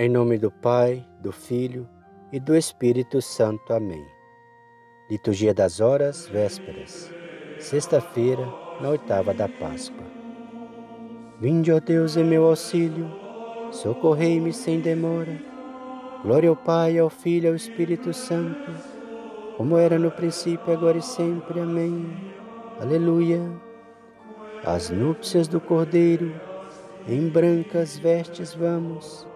Em nome do Pai, do Filho e do Espírito Santo. Amém. Liturgia das Horas, Vésperas, sexta-feira, na oitava da Páscoa. Vinde, ó Deus, em meu auxílio, socorrei-me sem demora. Glória ao Pai, ao Filho e ao Espírito Santo, como era no princípio, agora e sempre. Amém. Aleluia. As núpcias do Cordeiro, em brancas vestes vamos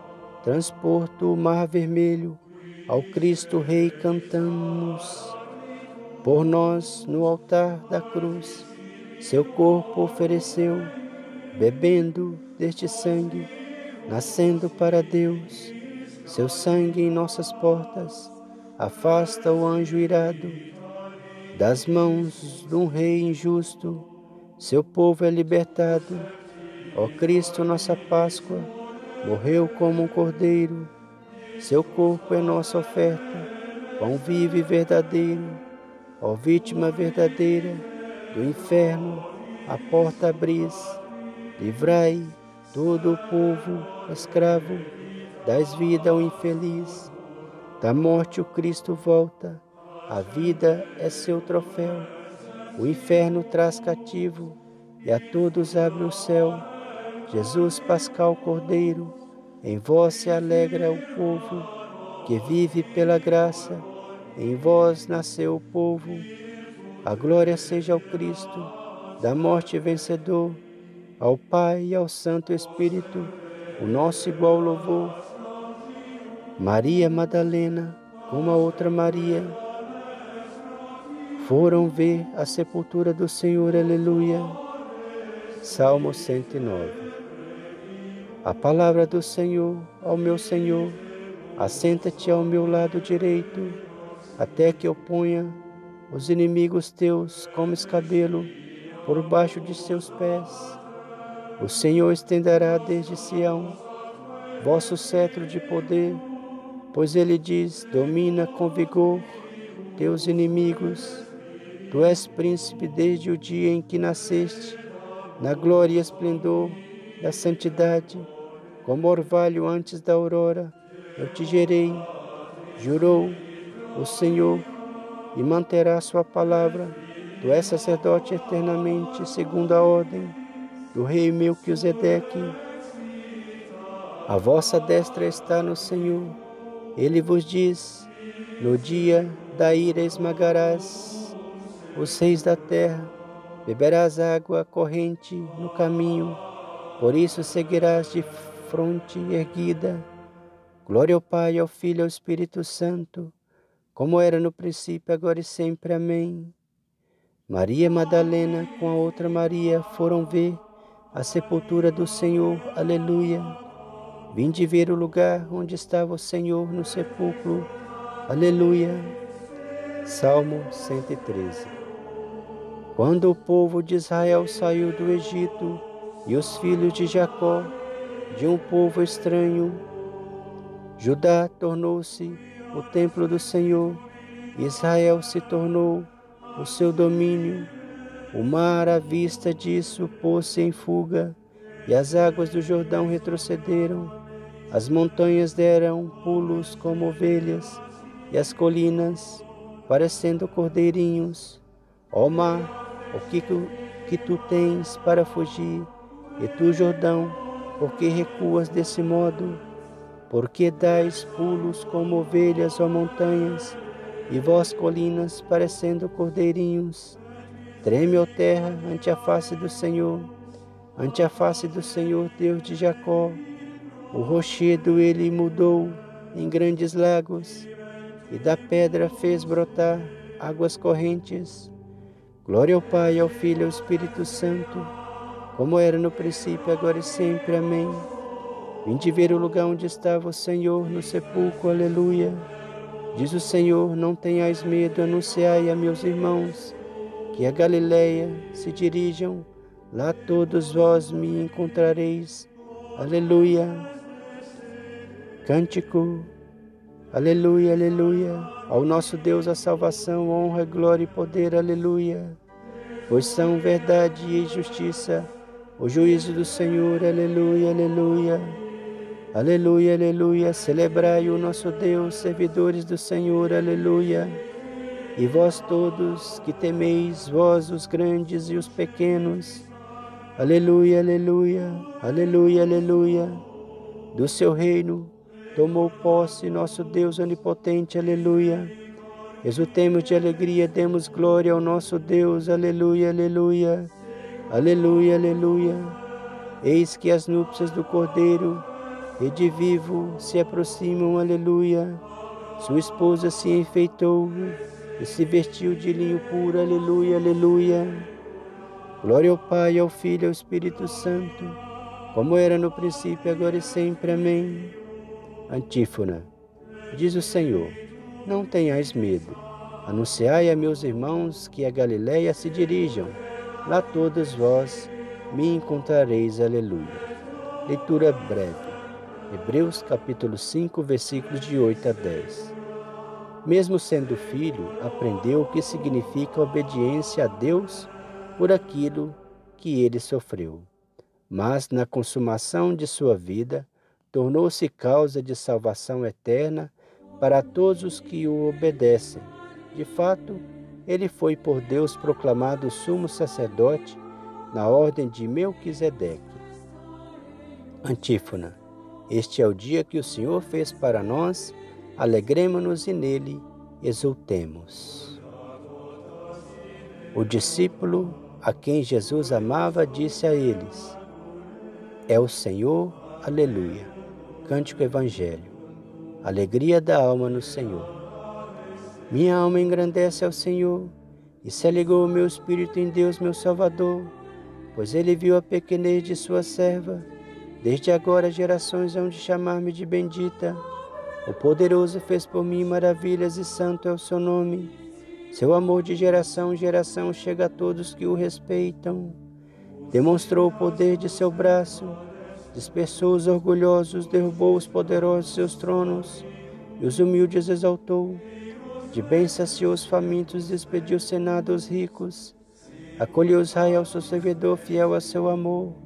transporto o mar vermelho, ao Cristo Rei cantamos. Por nós, no altar da cruz, seu corpo ofereceu, bebendo deste sangue, nascendo para Deus. Seu sangue em nossas portas afasta o anjo irado. Das mãos de um rei injusto, seu povo é libertado. Ó Cristo, nossa Páscoa, Morreu como um cordeiro, seu corpo é nossa oferta, pão vivo e verdadeiro, ó vítima verdadeira do inferno, a porta abris, livrai todo o povo escravo, das vida ao infeliz, da morte o Cristo volta, a vida é seu troféu, o inferno traz cativo e a todos abre o céu Jesus Pascal Cordeiro, em vós se alegra o povo que vive pela graça, em vós nasceu o povo. A glória seja ao Cristo, da morte vencedor, ao Pai e ao Santo Espírito, o nosso igual louvor. Maria Madalena, como a outra Maria, foram ver a sepultura do Senhor, aleluia. Salmo 109 a palavra do Senhor ao meu Senhor, assenta-te ao meu lado direito, até que eu ponha os inimigos teus como escabelo por baixo de seus pés. O Senhor estenderá desde Sião vosso cetro de poder, pois ele diz: domina com vigor teus inimigos. Tu és príncipe desde o dia em que nasceste, na glória e esplendor da santidade como orvalho antes da aurora, eu te gerei, jurou o Senhor, e manterá sua palavra. Tu és sacerdote eternamente, segundo a ordem do rei Melquisedeque. A vossa destra está no Senhor. Ele vos diz: No dia da ira esmagarás os reis da terra, beberás água corrente no caminho, por isso seguirás de fronte erguida. Glória ao Pai, ao Filho e ao Espírito Santo, como era no princípio, agora e sempre. Amém. Maria Madalena com a outra Maria foram ver a sepultura do Senhor. Aleluia. Vinde ver o lugar onde estava o Senhor no sepulcro. Aleluia. Salmo 113. Quando o povo de Israel saiu do Egito e os filhos de Jacó de um povo estranho. Judá tornou-se o templo do Senhor, Israel se tornou o seu domínio. O mar, à vista disso, pôs-se em fuga, e as águas do Jordão retrocederam. As montanhas deram pulos como ovelhas, e as colinas, parecendo cordeirinhos. Ó mar, o que, que tu tens para fugir? E tu, Jordão, por que recuas desse modo? Por que dais pulos como ovelhas ou montanhas, e vós colinas parecendo cordeirinhos? Treme, ó terra, ante a face do Senhor, ante a face do Senhor Deus de Jacó. O rochedo ele mudou em grandes lagos, e da pedra fez brotar águas correntes. Glória ao Pai, ao Filho e ao Espírito Santo como era no princípio, agora e sempre. Amém. Vinde ver o lugar onde estava o Senhor no sepulcro, aleluia. Diz o Senhor: Não tenhais medo, anunciai a meus irmãos que a Galileia se dirijam, lá todos vós me encontrareis. Aleluia. Cântico. Aleluia, aleluia. Ao nosso Deus a salvação, honra, glória e poder. Aleluia. Pois são verdade e justiça o juízo do Senhor, aleluia, aleluia. Aleluia, aleluia. Celebrai o nosso Deus, servidores do Senhor. Aleluia. E vós todos que temeis, vós os grandes e os pequenos. Aleluia, aleluia. Aleluia, aleluia. Do seu reino tomou posse nosso Deus onipotente. Aleluia. Exultemos de alegria, demos glória ao nosso Deus. Aleluia, aleluia. Aleluia, aleluia. Eis que as núpcias do Cordeiro e de vivo se aproximam, aleluia. Sua esposa se enfeitou e se vestiu de linho puro, aleluia, aleluia. Glória ao Pai, ao Filho e ao Espírito Santo, como era no princípio, agora e sempre. Amém. Antífona. Diz o Senhor: Não tenhais medo. Anunciai a meus irmãos que a Galiléia se dirijam. Lá todos vós me encontrareis. Aleluia. Leitura breve. Hebreus capítulo 5, versículos de 8 a 10. Mesmo sendo filho, aprendeu o que significa obediência a Deus por aquilo que ele sofreu. Mas na consumação de sua vida, tornou-se causa de salvação eterna para todos os que o obedecem. De fato, ele foi por Deus proclamado sumo sacerdote na ordem de Melquisedeque. Antífona. Este é o dia que o Senhor fez para nós, alegremos-nos e nele exultemos. O discípulo a quem Jesus amava disse a eles: É o Senhor, aleluia. Cântico Evangelho. Alegria da alma no Senhor. Minha alma engrandece ao Senhor e se alegou o meu espírito em Deus, meu Salvador, pois ele viu a pequenez de sua serva. Desde agora gerações hão de chamar-me de bendita. O poderoso fez por mim maravilhas e santo é o seu nome. Seu amor de geração em geração chega a todos que o respeitam. Demonstrou o poder de seu braço, dispersou os orgulhosos, derrubou os poderosos seus tronos e os humildes exaltou. De bem saciou os famintos, despediu o senado aos ricos. Acolheu Israel, seu servidor, fiel a seu amor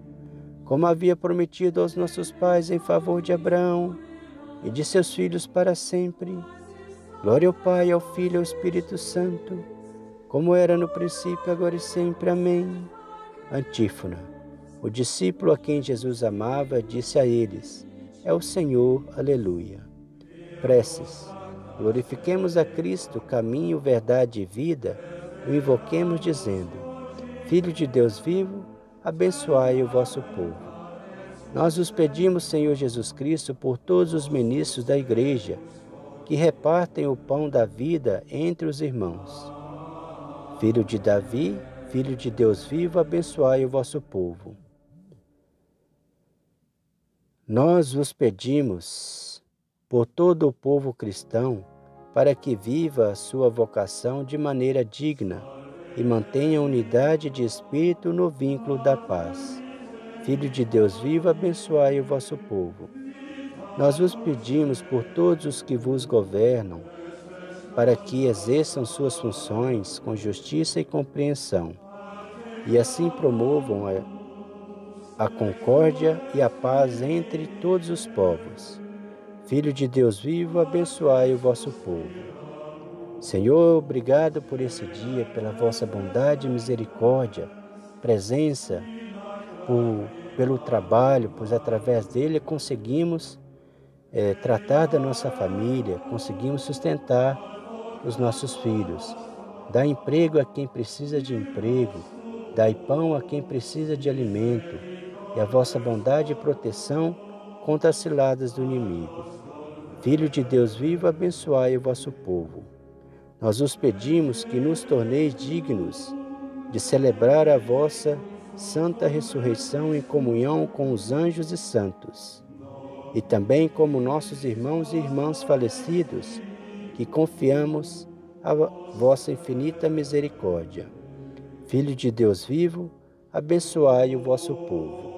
como havia prometido aos nossos pais em favor de Abraão e de seus filhos para sempre. Glória ao Pai, ao Filho e ao Espírito Santo, como era no princípio, agora e sempre. Amém. Antífona. O discípulo a quem Jesus amava disse a eles: É o Senhor, aleluia. Preces. Glorifiquemos a Cristo, caminho, verdade e vida, o invoquemos dizendo: Filho de Deus vivo, abençoai o vosso povo. Nós os pedimos, Senhor Jesus Cristo, por todos os ministros da Igreja que repartem o pão da vida entre os irmãos. Filho de Davi, Filho de Deus vivo, abençoai o vosso povo. Nós vos pedimos por todo o povo cristão para que viva a sua vocação de maneira digna e mantenha a unidade de espírito no vínculo da paz. Filho de Deus vivo, abençoai o vosso povo. Nós vos pedimos por todos os que vos governam, para que exerçam suas funções com justiça e compreensão, e assim promovam a, a concórdia e a paz entre todos os povos. Filho de Deus vivo, abençoai o vosso povo. Senhor, obrigado por esse dia, pela vossa bondade e misericórdia, presença, por, pelo trabalho, pois através dele conseguimos é, tratar da nossa família, conseguimos sustentar os nossos filhos. Dá emprego a quem precisa de emprego, dai pão a quem precisa de alimento, e a vossa bondade e proteção contra as ciladas do inimigo. Filho de Deus vivo, abençoai o vosso povo. Nós os pedimos que nos torneis dignos de celebrar a vossa santa ressurreição em comunhão com os anjos e santos, e também como nossos irmãos e irmãs falecidos, que confiamos a vossa infinita misericórdia. Filho de Deus vivo, abençoai o vosso povo.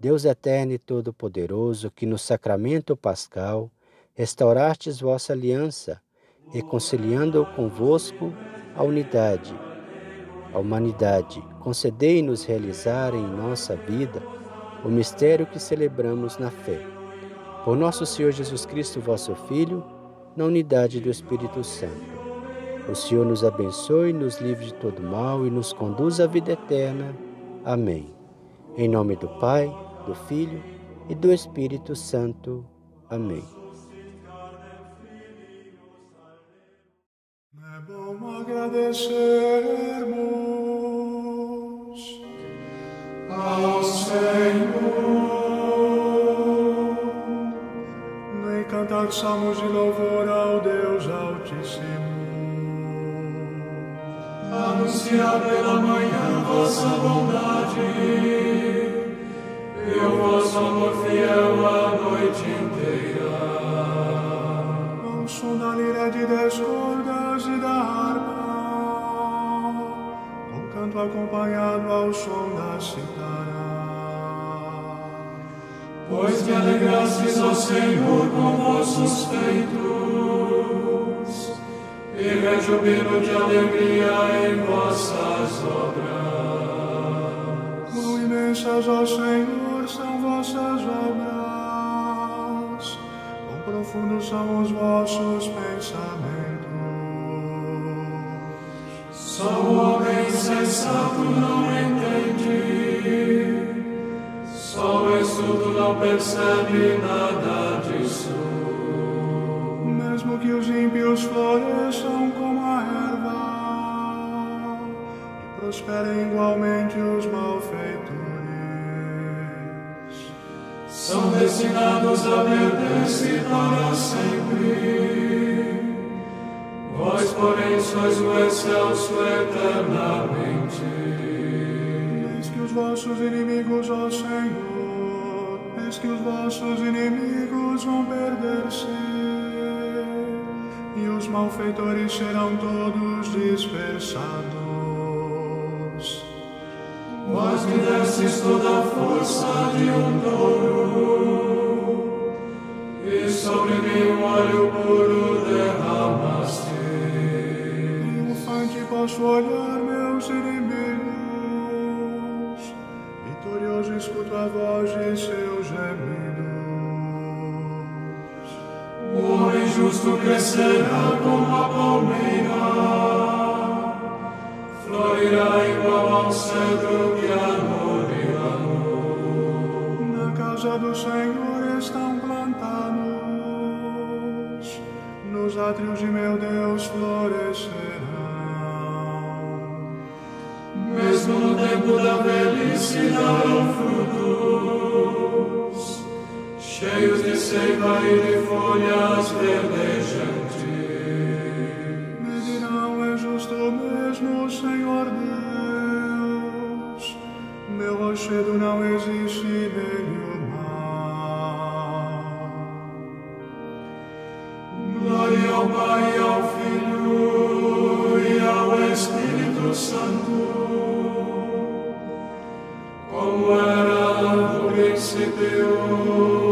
Deus eterno e todo-poderoso, que no sacramento pascal restaurastes vossa aliança, reconciliando convosco a unidade, a humanidade, concedei-nos realizar em nossa vida o mistério que celebramos na fé. Por nosso Senhor Jesus Cristo, vosso Filho, na unidade do Espírito Santo. O Senhor nos abençoe, nos livre de todo mal e nos conduz à vida eterna. Amém. Em nome do Pai, do Filho e do Espírito Santo. Amém. É bom agradecermos ao Senhor. Nem cantar salmos de louvor ao Deus Altíssimo. Anunciar pela manhã vossa bondade o vosso amor fiel a noite inteira. Ao som da lira de dez cordas e da harpa canto acompanhado ao som da citara. Pois que alegrastes ao Senhor com vossos feitos, e rejubilo de alegria em vossas obras. Quão imensas, ó Senhor, profundos são os vossos pensamentos. Só o homem insensato não entende, só o estudo não percebe nada disso. Mesmo que os ímpios floresçam como a erva e prosperem igualmente os malfeitores, são destinados a perder-se para sempre. Vós, porém, sois o excelso eternamente. Eis que os vossos inimigos, ó Senhor, eis que os vossos inimigos vão perder-se, e os malfeitores serão todos dispersados. Vós me destes toda a força de um touro, e sobre mim um óleo puro derramaste posso olhar meus inimigos, vitorioso escuto a voz de seus gemidos. O homem justo crescerá como seiva e de folhas verdejantes. Me dirão, é justo mesmo, Senhor Deus, meu rochedo não existe nele o mal. Glória ao Pai, ao Filho e ao Espírito Santo como era no princípio,